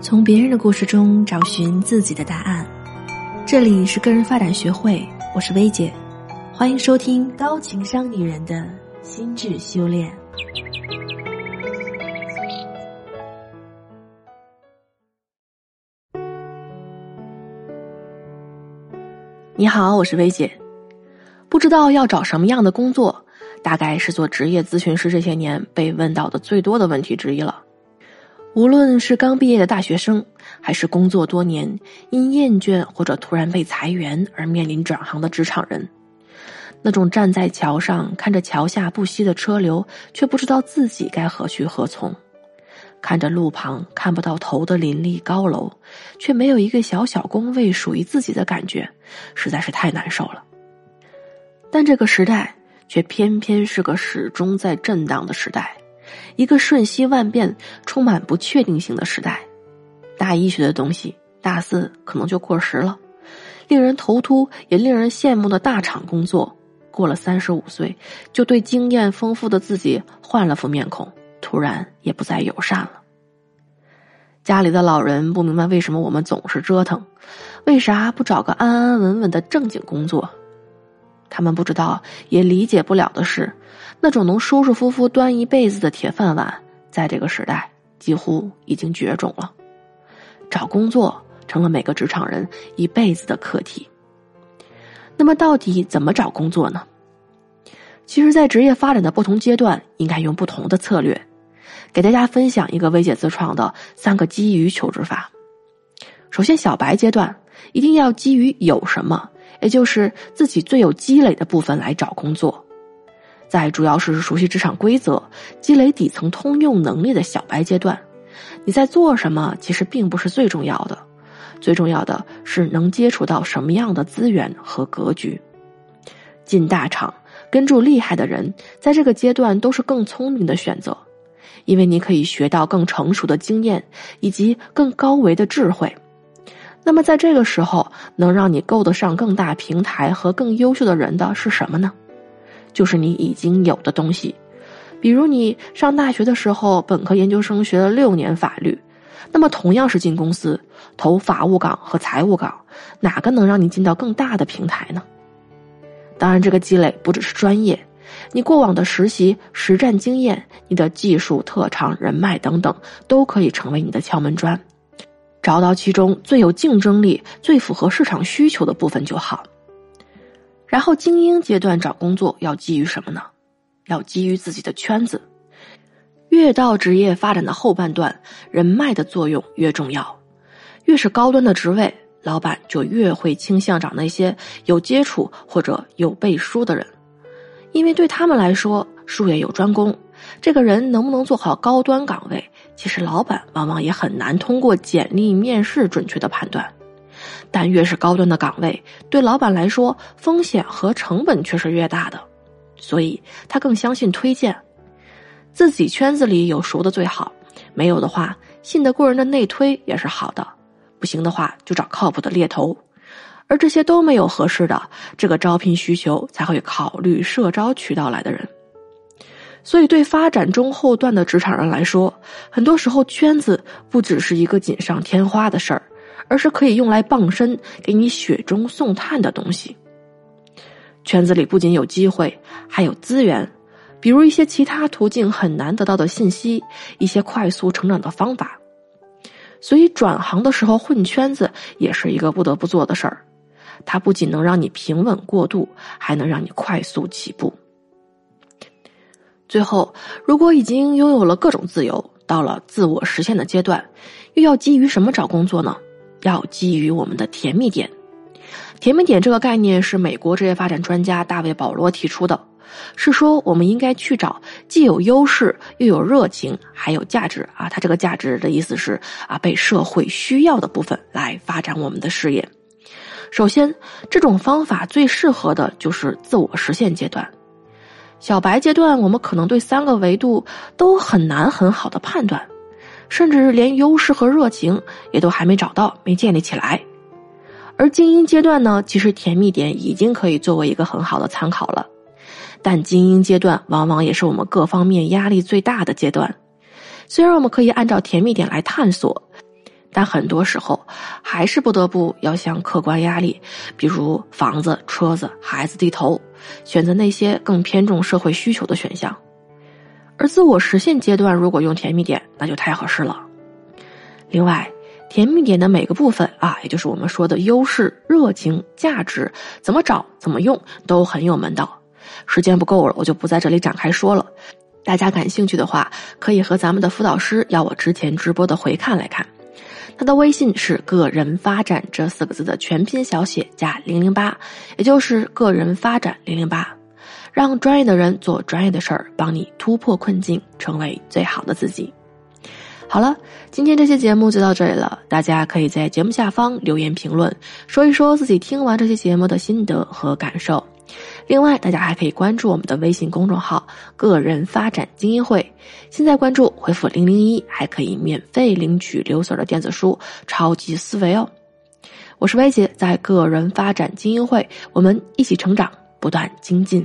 从别人的故事中找寻自己的答案。这里是个人发展学会，我是薇姐，欢迎收听高情商女人的心智修炼。你好，我是薇姐。不知道要找什么样的工作，大概是做职业咨询师这些年被问到的最多的问题之一了。无论是刚毕业的大学生，还是工作多年因厌倦或者突然被裁员而面临转行的职场人，那种站在桥上看着桥下不息的车流，却不知道自己该何去何从；看着路旁看不到头的林立高楼，却没有一个小小工位属于自己的感觉，实在是太难受了。但这个时代却偏偏是个始终在震荡的时代。一个瞬息万变、充满不确定性的时代，大一学的东西，大四可能就过时了。令人头秃也令人羡慕的大厂工作，过了三十五岁，就对经验丰富的自己换了副面孔，突然也不再友善了。家里的老人不明白为什么我们总是折腾，为啥不找个安安稳稳的正经工作？他们不知道，也理解不了的是。那种能舒舒服服端一辈子的铁饭碗，在这个时代几乎已经绝种了。找工作成了每个职场人一辈子的课题。那么，到底怎么找工作呢？其实，在职业发展的不同阶段，应该用不同的策略。给大家分享一个薇姐自创的三个基于求职法。首先，小白阶段一定要基于有什么，也就是自己最有积累的部分来找工作。在主要是熟悉职场规则、积累底层通用能力的小白阶段，你在做什么其实并不是最重要的，最重要的是能接触到什么样的资源和格局。进大厂跟住厉害的人，在这个阶段都是更聪明的选择，因为你可以学到更成熟的经验以及更高维的智慧。那么在这个时候，能让你够得上更大平台和更优秀的人的是什么呢？就是你已经有的东西，比如你上大学的时候，本科、研究生学了六年法律，那么同样是进公司投法务岗和财务岗，哪个能让你进到更大的平台呢？当然，这个积累不只是专业，你过往的实习、实战经验、你的技术特长、人脉等等，都可以成为你的敲门砖。找到其中最有竞争力、最符合市场需求的部分就好。然后，精英阶段找工作要基于什么呢？要基于自己的圈子。越到职业发展的后半段，人脉的作用越重要。越是高端的职位，老板就越会倾向找那些有接触或者有背书的人，因为对他们来说，术业有专攻。这个人能不能做好高端岗位，其实老板往往也很难通过简历面试准确的判断。但越是高端的岗位，对老板来说风险和成本却是越大的，所以他更相信推荐。自己圈子里有熟的最好，没有的话，信得过人的内推也是好的。不行的话，就找靠谱的猎头。而这些都没有合适的，这个招聘需求才会考虑社招渠道来的人。所以，对发展中后段的职场人来说，很多时候圈子不只是一个锦上添花的事儿。而是可以用来傍身、给你雪中送炭的东西。圈子里不仅有机会，还有资源，比如一些其他途径很难得到的信息，一些快速成长的方法。所以转行的时候混圈子也是一个不得不做的事儿。它不仅能让你平稳过渡，还能让你快速起步。最后，如果已经拥有了各种自由，到了自我实现的阶段，又要基于什么找工作呢？要基于我们的甜蜜点，甜蜜点这个概念是美国职业发展专家大卫保罗提出的，是说我们应该去找既有优势又有热情还有价值啊，它这个价值的意思是啊被社会需要的部分来发展我们的事业。首先，这种方法最适合的就是自我实现阶段，小白阶段我们可能对三个维度都很难很好的判断。甚至连优势和热情也都还没找到，没建立起来。而精英阶段呢，其实甜蜜点已经可以作为一个很好的参考了。但精英阶段往往也是我们各方面压力最大的阶段。虽然我们可以按照甜蜜点来探索，但很多时候还是不得不要向客观压力，比如房子、车子、孩子低头，选择那些更偏重社会需求的选项。而自我实现阶段，如果用甜蜜点，那就太合适了。另外，甜蜜点的每个部分啊，也就是我们说的优势、热情、价值，怎么找、怎么用，都很有门道。时间不够了，我就不在这里展开说了。大家感兴趣的话，可以和咱们的辅导师要我之前直播的回看来看。他的微信是“个人发展”这四个字的全拼小写加零零八，也就是“个人发展零零八”。让专业的人做专业的事儿，帮你突破困境，成为最好的自己。好了，今天这期节目就到这里了。大家可以在节目下方留言评论，说一说自己听完这期节目的心得和感受。另外，大家还可以关注我们的微信公众号“个人发展精英会”。现在关注回复零零一，还可以免费领取刘 Sir 的电子书《超级思维》哦。我是薇姐，在个人发展精英会，我们一起成长，不断精进。